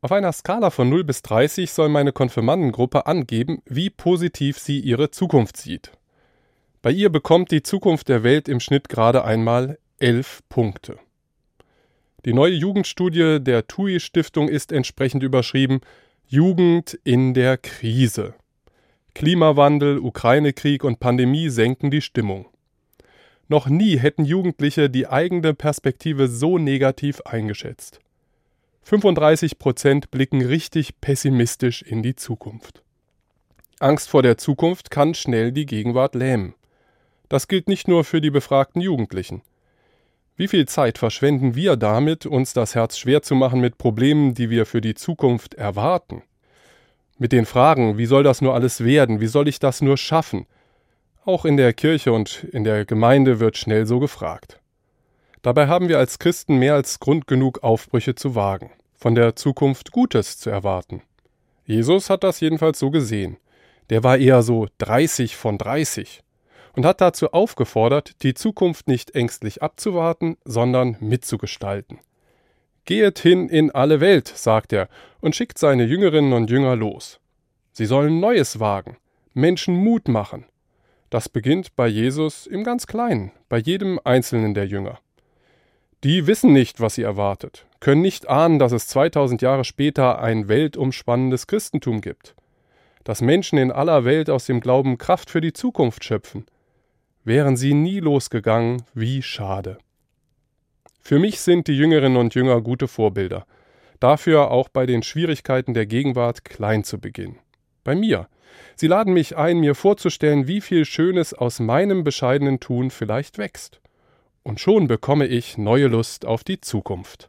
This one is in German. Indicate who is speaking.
Speaker 1: Auf einer Skala von 0 bis 30 soll meine Konfirmandengruppe angeben, wie positiv sie ihre Zukunft sieht. Bei ihr bekommt die Zukunft der Welt im Schnitt gerade einmal 11 Punkte. Die neue Jugendstudie der TUI Stiftung ist entsprechend überschrieben Jugend in der Krise. Klimawandel, Ukraine-Krieg und Pandemie senken die Stimmung. Noch nie hätten Jugendliche die eigene Perspektive so negativ eingeschätzt. 35 Prozent blicken richtig pessimistisch in die Zukunft. Angst vor der Zukunft kann schnell die Gegenwart lähmen. Das gilt nicht nur für die befragten Jugendlichen. Wie viel Zeit verschwenden wir damit, uns das Herz schwer zu machen mit Problemen, die wir für die Zukunft erwarten? Mit den Fragen, wie soll das nur alles werden, wie soll ich das nur schaffen, auch in der Kirche und in der Gemeinde wird schnell so gefragt. Dabei haben wir als Christen mehr als Grund genug, Aufbrüche zu wagen, von der Zukunft Gutes zu erwarten. Jesus hat das jedenfalls so gesehen. Der war eher so 30 von 30 und hat dazu aufgefordert, die Zukunft nicht ängstlich abzuwarten, sondern mitzugestalten. Gehet hin in alle Welt, sagt er, und schickt seine Jüngerinnen und Jünger los. Sie sollen Neues wagen, Menschen Mut machen, das beginnt bei Jesus im ganz Kleinen, bei jedem einzelnen der Jünger. Die wissen nicht, was sie erwartet, können nicht ahnen, dass es 2000 Jahre später ein weltumspannendes Christentum gibt, dass Menschen in aller Welt aus dem Glauben Kraft für die Zukunft schöpfen. Wären sie nie losgegangen, wie schade. Für mich sind die Jüngerinnen und Jünger gute Vorbilder, dafür auch bei den Schwierigkeiten der Gegenwart klein zu beginnen. Bei mir, Sie laden mich ein, mir vorzustellen, wie viel Schönes aus meinem bescheidenen Tun vielleicht wächst. Und schon bekomme ich neue Lust auf die Zukunft.